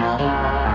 Bye.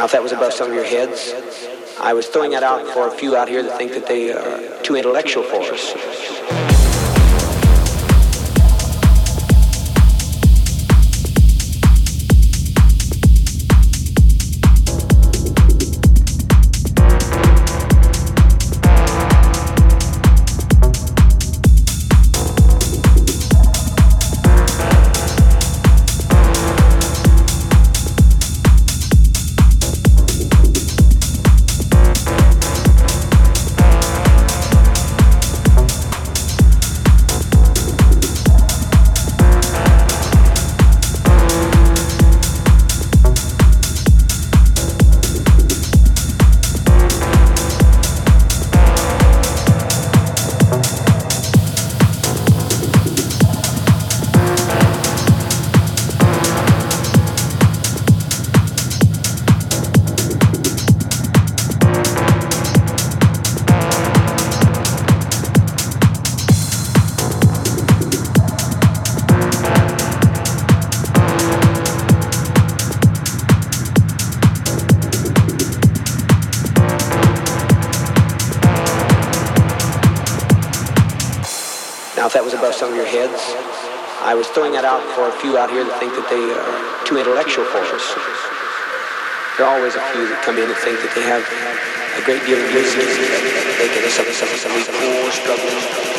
Now, if that was above some of your heads, I was throwing that out for a few out here that think that they are too intellectual for us. Few out here that think that they are too intellectual for us. There are always a few that come in and think that they have a great deal of wisdom. They can some, some, some of these